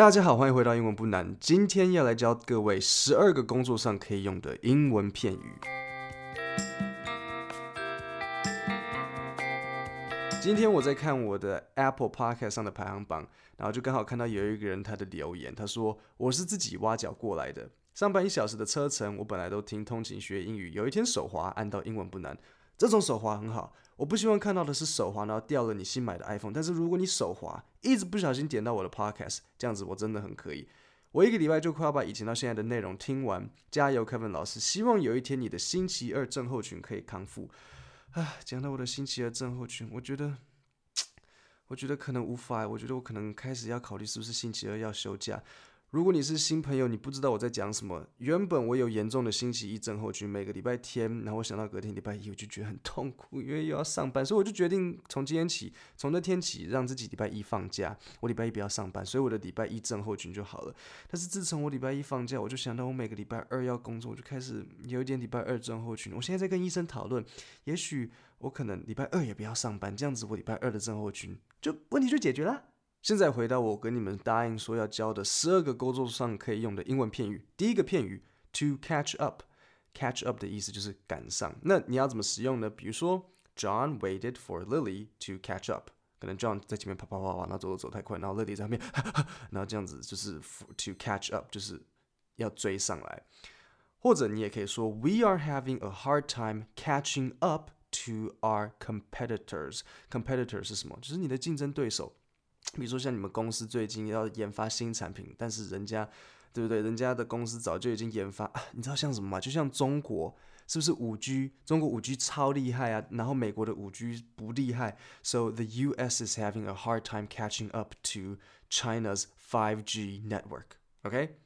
大家好，欢迎回到英文不难。今天要来教各位十二个工作上可以用的英文片语。今天我在看我的 Apple Podcast 上的排行榜，然后就刚好看到有一个人他的留言，他说我是自己挖角过来的，上班一小时的车程，我本来都听通勤学英语，有一天手滑按到英文不难，这种手滑很好。我不希望看到的是手滑然后掉了你新买的 iPhone，但是如果你手滑一直不小心点到我的 Podcast，这样子我真的很可以。我一个礼拜就快要把以前到现在的内容听完，加油，Kevin 老师！希望有一天你的星期二症候群可以康复。啊，讲到我的星期二症候群，我觉得，我觉得可能无法。我觉得我可能开始要考虑是不是星期二要休假。如果你是新朋友，你不知道我在讲什么。原本我有严重的星期一症候群，每个礼拜天，然后我想到隔天礼拜一，我就觉得很痛苦，因为又要上班，所以我就决定从今天起，从那天起，让自己礼拜一放假，我礼拜一不要上班，所以我的礼拜一症候群就好了。但是自从我礼拜一放假，我就想到我每个礼拜二要工作，我就开始有一点礼拜二症候群。我现在在跟医生讨论，也许我可能礼拜二也不要上班，这样子我礼拜二的症候群就问题就解决了。现在回到我跟你们答应说要教的十二个工作上可以用的英文片语。第一个片语 to catch up，catch up 的意思就是赶上。那你要怎么使用呢？比如说，John waited for Lily to catch up。可能 John 在前面跑跑跑跑，然后走走走太快，然后 Lily 在后面，然后这样子就是 to catch up，就是要追上来。或者你也可以说，We are having a hard time catching up to our competitors。competitors 是什么？就是你的竞争对手。比如说像你们公司最近要研发新产品，但是人家，对不对？人家的公司早就已经研发，啊你知道像什么吗？就像中国，是不是五 G？中国五 G 超厉害啊，然后美国的五 G 不厉害，so the U.S. is having a hard time catching up to China's 5G network. OK，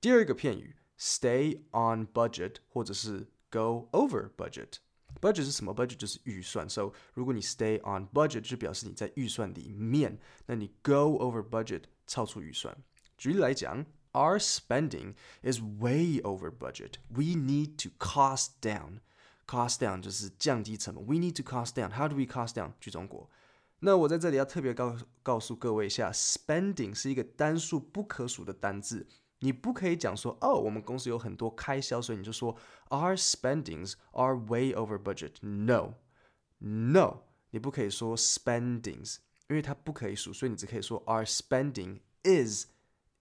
第二个片语，stay on budget，或者是 go over budget。budget 是什么？budget 就是预算。So 如果你 stay on budget，就表示你在预算里面。那你 go over budget，超出预算。举例来讲，Our spending is way over budget. We need to cost down. Cost down 就是降低成本。We need to cost down. How do we cost down？去中国。那我在这里要特别告告诉各位一下，spending 是一个单数不可数的单字。 你不可以讲说哦，我们公司有很多开销，所以你就说 our spendings are way over budget。No，no，你不可以说 spendings，因为它不可以数，所以你只可以说 our spending is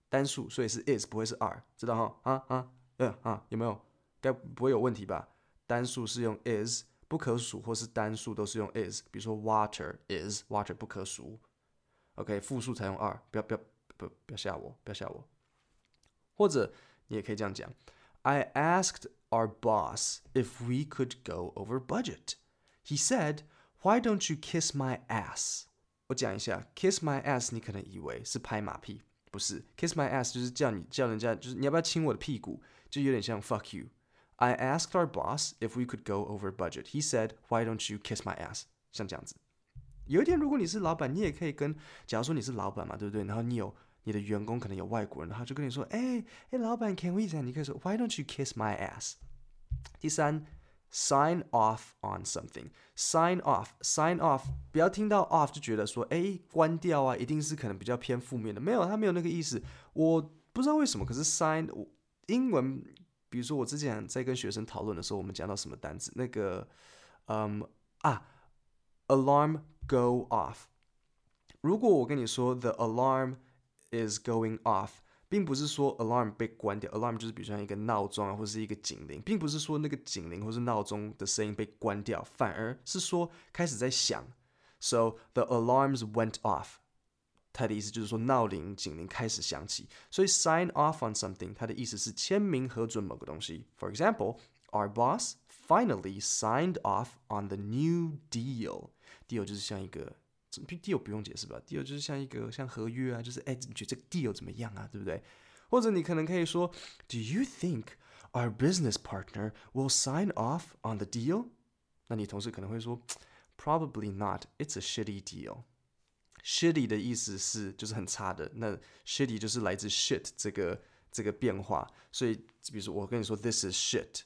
单数，所以是 is 不会是 are，知道哈？啊啊，嗯啊，有没有？该不会有问题吧？单数是用 is，不可数或是单数都是用 is。比如说 water is，water 不可数。OK，复数才用 are，不要不要不不要吓我，不要吓我。或者你也可以这样讲：I asked our boss if we could go over budget. He said, "Why don't you kiss my ass?" 我讲一下，kiss my ass，你可能以为是拍马屁，不是，kiss my ass 就是叫你叫人家，就是你要不要亲我的屁股，就有点像 fuck you。I asked our boss if we could go over budget. He said, "Why don't you kiss my ass?" 像这样子。有一天，如果你是老板，你也可以跟，假如说你是老板嘛，对不对？然后你有 你的员工可能有外国人，他就跟你说：“哎哎，老板，Can we？” 你可以说：“Why don't you kiss my ass？” 第三，sign off on something。sign off，sign off，不要听到 off 就觉得说：“哎，关掉啊！”一定是可能比较偏负面的。没有，他没有那个意思。我不知道为什么，可是 sign 英文，比如说我之前在跟学生讨论的时候，我们讲到什么单词？那个，嗯啊，alarm go off。如果我跟你说 the alarm is going off，并不是说 alarm 被关掉，alarm 就是比如说一个闹钟啊，或者是一个警铃，并不是说那个警铃或是闹钟的声音被关掉，反而是说开始在响。So the alarms went off，它的意思就是说闹铃、警铃开始响起。所以 sign off on something，它的意思是签名核准某个东西。For example，our boss finally signed off on the new deal。deal 就是像一个 deal 不用解释吧，deal 就是像一个像合约啊，就是哎，你觉得这个 deal 怎么样啊，对不对？或者你可能可以说，Do you think our business partner will sign off on the deal？那你同事可能会说，Probably not. It's a shitty deal. Shitty 的意思是就是很差的，那 shitty 就是来自 shit 这个这个变化，所以比如说我跟你说，This is shit。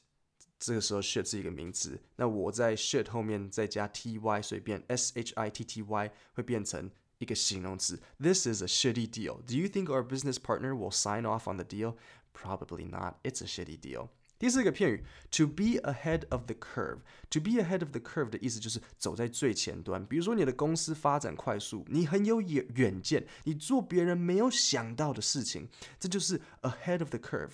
这个时候 shit 是一个名词，那我在 shit 后面再加 ty，所以变 s h i t t y 会变成 一个形容词，This is a shitty deal. Do you think our business partner will sign off on the deal? Probably not. It's a shitty deal. 第四个片语，to be ahead of the curve。to be ahead of the curve 的意思就是走在最前端。比如说你的公司发展快速，你很有远远见，你做别人没有想到的事情，这就是 ahead of the curve。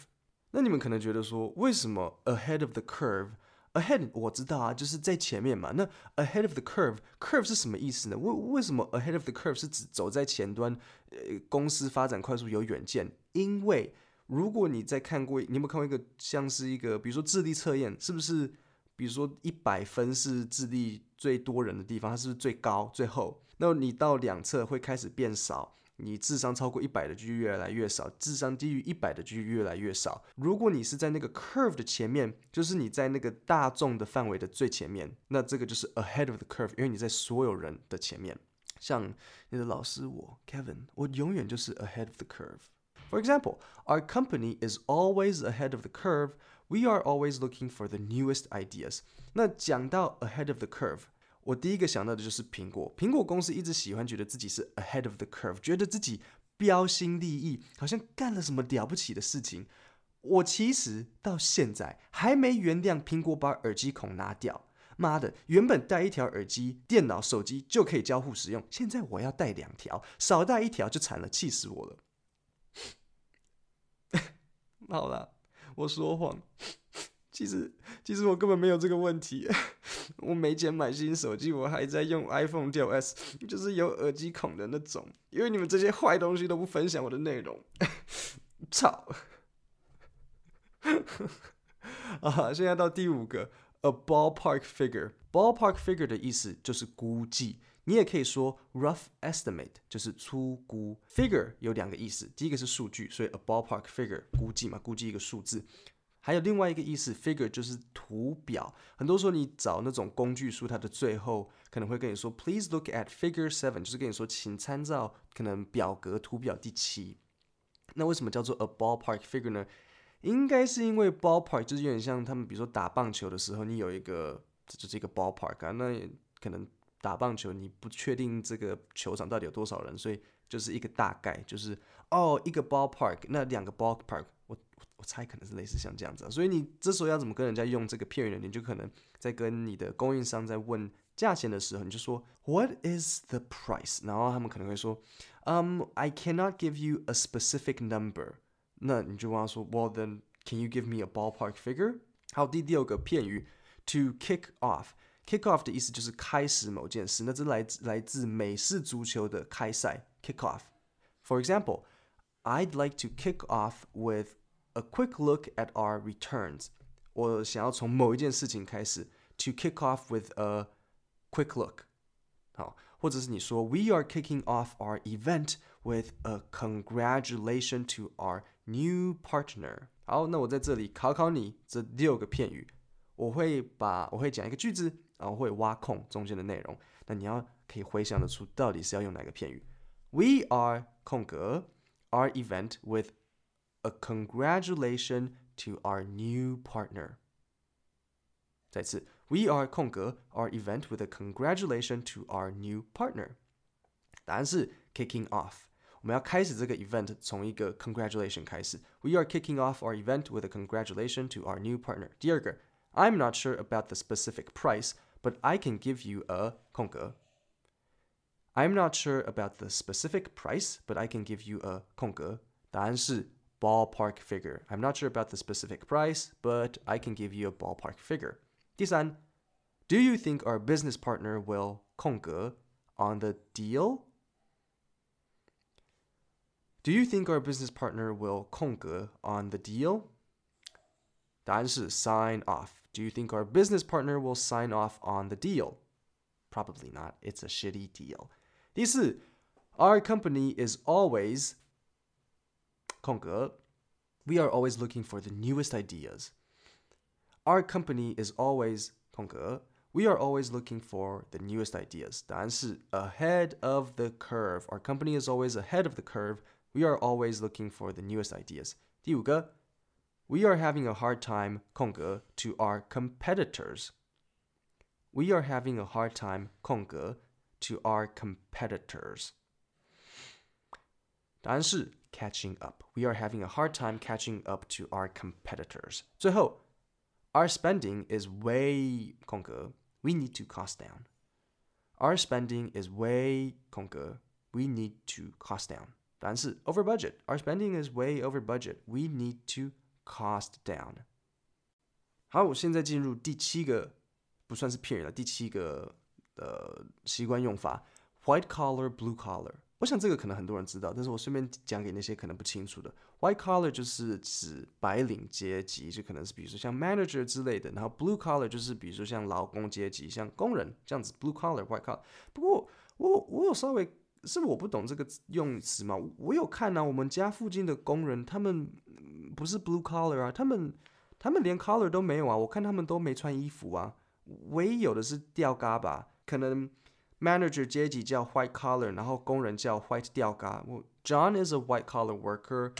那你们可能觉得说，为什么 ahead of the curve？ahead 我知道啊，就是在前面嘛。那 ahead of the curve，curve 是什么意思呢？为为什么 ahead of the curve 是指走在前端？呃，公司发展快速有远见，因为如果你在看过，你有没有看过一个像是一个，比如说智力测验，是不是？比如说一百分是智力最多人的地方，它是不是最高最后？那你到两侧会开始变少，你智商超过一百的就越来越少，智商低于一百的就越来越少。如果你是在那个 curve 的前面，就是你在那个大众的范围的最前面，那这个就是 ahead of the curve，因为你在所有人的前面。像你的老师我 Kevin，我永远就是 ahead of the curve。For example, our company is always ahead of the curve. We are always looking for the newest ideas. 那讲到 ahead of the curve， 我第一个想到的就是苹果。苹果公司一直喜欢觉得自己是 ahead of the curve，觉得自己标新立异，好像干了什么了不起的事情。我其实到现在还没原谅苹果把耳机孔拿掉。妈的，原本带一条耳机，电脑、手机就可以交互使用，现在我要带两条，少带一条就惨了，气死我了。好了，我说谎。其实，其实我根本没有这个问题。我没钱买新手机，我还在用 iPhone 6s，就是有耳机孔的那种。因为你们这些坏东西都不分享我的内容，操！啊，现在到第五个，a ballpark figure。ballpark figure 的意思就是估计。你也可以说 rough estimate，就是粗估。figure 有两个意思，第一个是数据，所以 a ballpark figure 估计嘛，估计一个数字。还有另外一个意思，figure 就是图表。很多时候你找那种工具书，它的最后可能会跟你说，please look at figure seven，就是跟你说，请参照可能表格图表第七。那为什么叫做 a ballpark figure 呢？应该是因为 ballpark 就是有点像他们，比如说打棒球的时候，你有一个这就是一个 ballpark 啊，那可能。打棒球，你不确定这个球场到底有多少人，所以就是一个大概，就是哦，一个 ballpark，那两个 ballpark，我我猜可能是类似像这样子。所以你这时候要怎么跟人家用这个片语呢？你就可能在跟你的供应商在问价钱的时候，你就说 What is the price？然后他们可能会说，Um, I cannot give you a specific number。那你就问他说，Well then, can you give me a ballpark figure？好，第六个片语，to kick off。Kick off 的意思就是开始某件事，那这来自来自美式足球的开赛 kick off。For example, I'd like to kick off with a quick look at our returns。我想要从某一件事情开始，to kick off with a quick look。好，或者是你说 We are kicking off our event with a congratulation to our new partner。好，那我在这里考考你这六个片语，我会把我会讲一个句子。然后会挖空中间的内容，那你要可以回想得出到底是要用哪个片语。We are 空格 our event with a congratulation to our new partner。再次，We are 空格 our event with a congratulation to our new partner。答案是 kicking off。我们要开始这个 event 从一个 congratulation 开始。We are kicking off our event with a congratulation to our new partner。第二个，I'm not sure about the specific price。but I can give you a 空格. I'm not sure about the specific price, but I can give you a 空格。答案是 ballpark figure. I'm not sure about the specific price, but I can give you a ballpark figure. 第三, do you think our business partner will 空格 on the deal? Do you think our business partner will 空格 on the deal? 答案是 sign off. Do you think our business partner will sign off on the deal? Probably not. It's a shitty deal. 第四, our company is always 空格 we are always looking for the newest ideas. Our company is always 空格 we are always looking for the newest ideas. 答案是 ahead of the curve. Our company is always ahead of the curve. We are always looking for the newest ideas. 第五个 we are having a hard time 空格 to our competitors. We are having a hard time 空格 to our competitors. 答案是 catching up. We are having a hard time catching up to our competitors. 最后，our spending is way 空格 we need to cost down. Our spending is way 空格 we need to cost down. 答案是 over budget. Our spending is way over budget. We need to cost down. 好，我现在进入第七个，不算是骗人的第七个呃习惯用法：white collar, blue collar。 我想这个可能很多人知道，但是我顺便讲给那些可能不清楚的。White collar 就是指白领阶级，就可能是比如说像 manager 之类的，然后 blue collar 就是比如说像劳工阶级，像工人这样子。Blue collar, white collar。不过我我有稍微是我不懂这个用词嘛？我有看啊，我们家附近的工人他们不是 blue collar 啊，他们他们连 collar 都没有啊，我看他们都没穿衣服啊，唯一有的是吊嘎吧，可能。manager 阶级叫 white collar，然后工人叫 white 吊嘎。John is a white collar worker.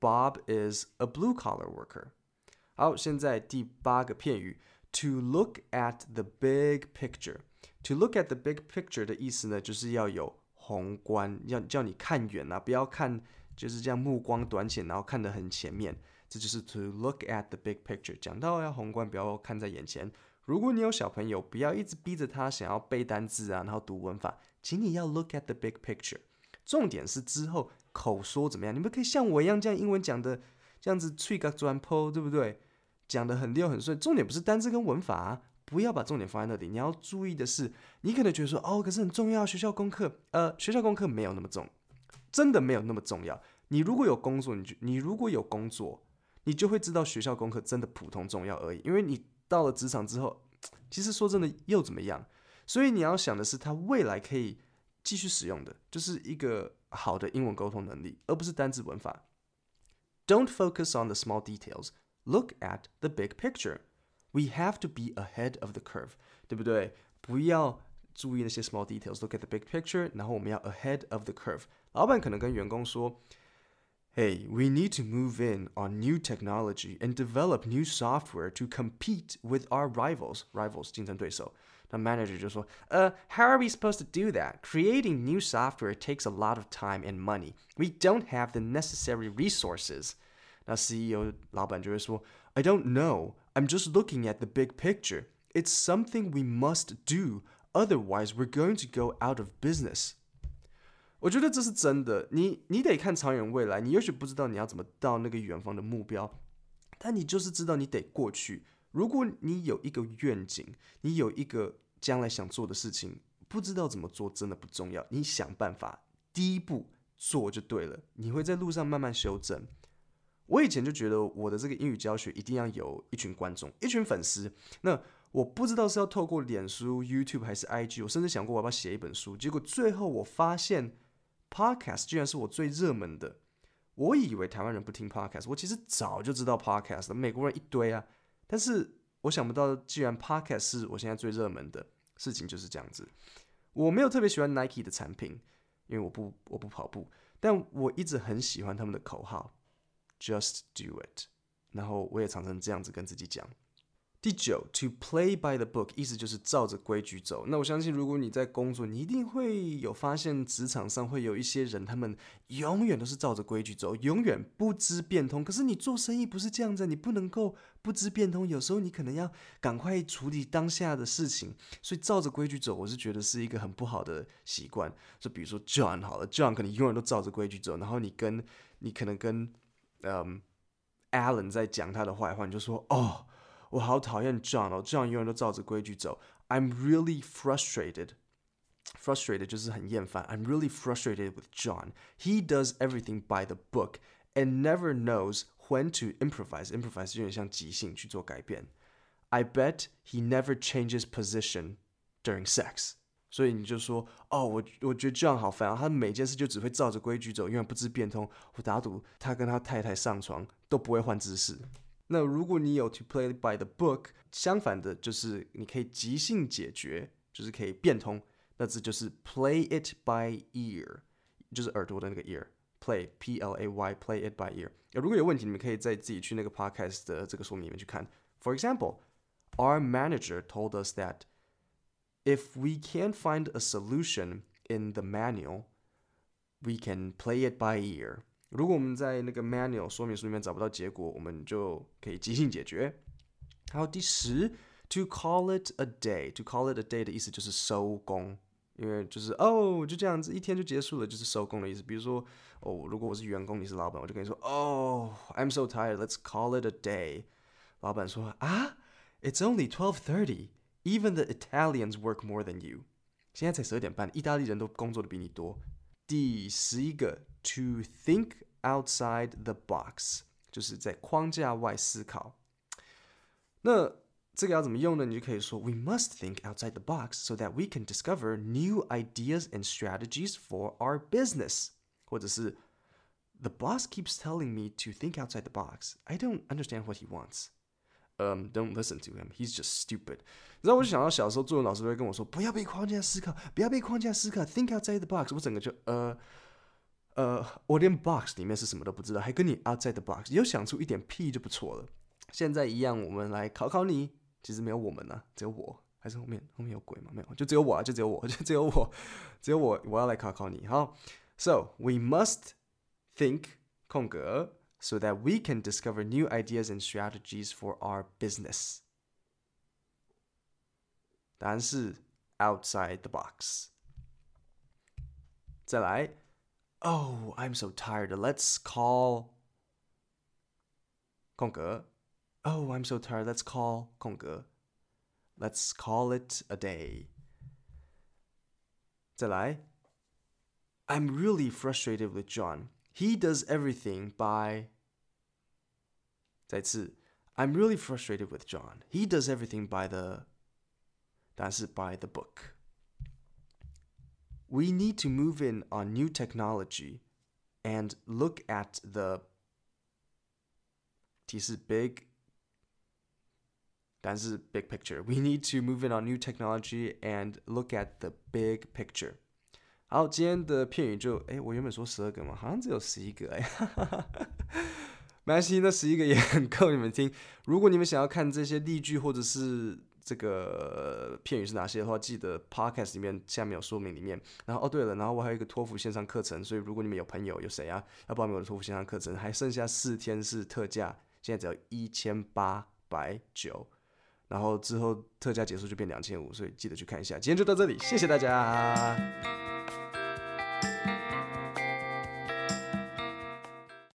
Bob is a blue collar worker. 好，现在第八个片语，to look at the big picture。To look at the big picture 的意思呢，就是要有宏观，要叫你看远啊，不要看就是这样目光短浅，然后看得很前面。这就是 to look at the big picture。讲到要宏观，不要看在眼前。 如果你有小朋友，不要一直逼着他想要背单字啊，然后读文法，请你要 look at the big picture。重点是之后口说怎么样？你们可以像我一样，这样英文讲的这样子脆个转坡，对不对？讲的很溜很顺。重点不是单字跟文法啊，不要把重点放在那里。你要注意的是，你可能觉得说哦，可是很重要，学校功课，呃，学校功课没有那么重，真的没有那么重要。你如果有工作，你就你如果有工作，你就会知道学校功课真的普通重要而已，因为你。到了职场之后，其实说真的又怎么样？所以你要想的是，他未来可以继续使用的，就是一个好的英文沟通能力，而不是单字文法。Don't focus on the small details. Look at the big picture. We have to be ahead of the curve，对不对？不要注意那些 small details. Look at the big picture，然后我们要 ahead of the curve。老板可能跟员工说。hey, we need to move in on new technology and develop new software to compete with our rivals. Rivals, 竞争对手。那 manager 就说，呃、uh,，How are we supposed to do that? Creating new software takes a lot of time and money. We don't have the necessary resources. 那 CEO 老板就会说，I don't know. I'm just looking at the big picture. It's something we must do. Otherwise, we're going to go out of business. 我觉得这是真的，你你得看长远未来。你也许不知道你要怎么到那个远方的目标，但你就是知道你得过去。如果你有一个愿景，你有一个将来想做的事情，不知道怎么做真的不重要，你想办法，第一步做就对了。你会在路上慢慢修正。我以前就觉得我的这个英语教学一定要有一群观众，一群粉丝。那我不知道是要透过脸书、YouTube 还是 IG，我甚至想过我要不要写一本书。结果最后我发现。Podcast 居然是我最热门的，我以为台湾人不听 Podcast，我其实早就知道 Podcast 美国人一堆啊，但是我想不到，既然 Podcast 是我现在最热门的事情，就是这样子。我没有特别喜欢 Nike 的产品，因为我不我不跑步，但我一直很喜欢他们的口号，Just do it。然后我也常常这样子跟自己讲。第九，to play by the book，意思就是照着规矩走。那我相信，如果你在工作，你一定会有发现，职场上会有一些人，他们永远都是照着规矩走，永远不知变通。可是你做生意不是这样子，你不能够不知变通。有时候你可能要赶快处理当下的事情，所以照着规矩走，我是觉得是一个很不好的习惯。就比如说 John 好了，John 可能永远都照着规矩走，然后你跟你可能跟嗯 Alan 在讲他的坏话，你就说哦。我好讨厌 John 哦，John 永远都照着规矩走。I'm really frustrated. Frustrated 就是很厌烦。I'm really frustrated with John. He does everything by the book and never knows when to improvise. Improvise 有点像即兴去做改变。I bet he never changes position during sex. 所以你就说，哦，我我觉得 John 好烦啊，他每件事就只会照着规矩走，永远不知变通。我打赌他跟他太太上床都不会换姿势。 那如果你有 to play by the book，相反的就是你可以即兴解决，就是可以变通。那这就是 play it by ear，就是耳朵的那个 ear，play p l a y play it by ear。如果有问题，你们可以再自己去那个 podcast 的这个说明里面去看。For example, our manager told us that – if we can't find a solution in the manual, we can play it by ear。 如果我们在那个 manual 说明书里面找不到结果，我们就可以即兴解决。还有第十，to call it a day。to call it a day 的意思就是收工，因为就是哦，就这样子，一天就结束了，就是收工的意思。比如说，哦，如果我是员工，你是老板，我就跟你说，哦，I'm so tired，let's call it a day。老板说啊，It's only twelve thirty。Even the Italians work more than you。现在才十二点半，意大利人都工作的比你多。第十一个，to think outside the box，就是在框架外思考。那这个要怎么用呢？你就可以说，We must think outside the box so that we can discover new ideas and strategies for our business。或者是，The boss keeps telling me to think outside the box. I don't understand what he wants. Um, don't listen to him. He's just stupid. 你知道，我就想到小时候作文老师都会跟我说，不要被框架思考，不要被框架思考，think outside the box。我整个就呃 呃，我连 box 里面是什么都不知道，还跟你 outside the box，有想出一点屁就不错了。现在一样，我们来考考你。其实没有我们呢、啊，只有我。还是后面后面有鬼吗？没有，就只有我啊，就只有我，就只有我，只有我。我要来考考你。好，So we must think 空格 so that we can discover new ideas and strategies for our business. 答案是 outside the box. 再来 ，Oh, I'm so tired. Let's call 空格 Oh, I'm so tired. Let's call 空格 Let's call it a day. 再来，I'm really frustrated with John. He does everything by 再次，I'm really frustrated with John. He does everything by the 答案是 by the book. We need to move in on new technology and look at the 提示 big 但是 big picture. We need to move in on new technology and look at the big picture. 好，今天的片语就，哎，我原本说十二个嘛，好像只有十一个，哎，没关系，那十一个也很够你们听。如果你们想要看这些例句或者是 这个片语是哪些的话，记得 podcast 里面下面有说明里面。然后哦，对了，然后我还有一个托福线上课程，所以如果你们有朋友有谁啊要报名我的托福线上课程，还剩下四天是特价，现在只要一千八百九。然后之后特价结束就变两千五，所以记得去看一下。今天就到这里，谢谢大家。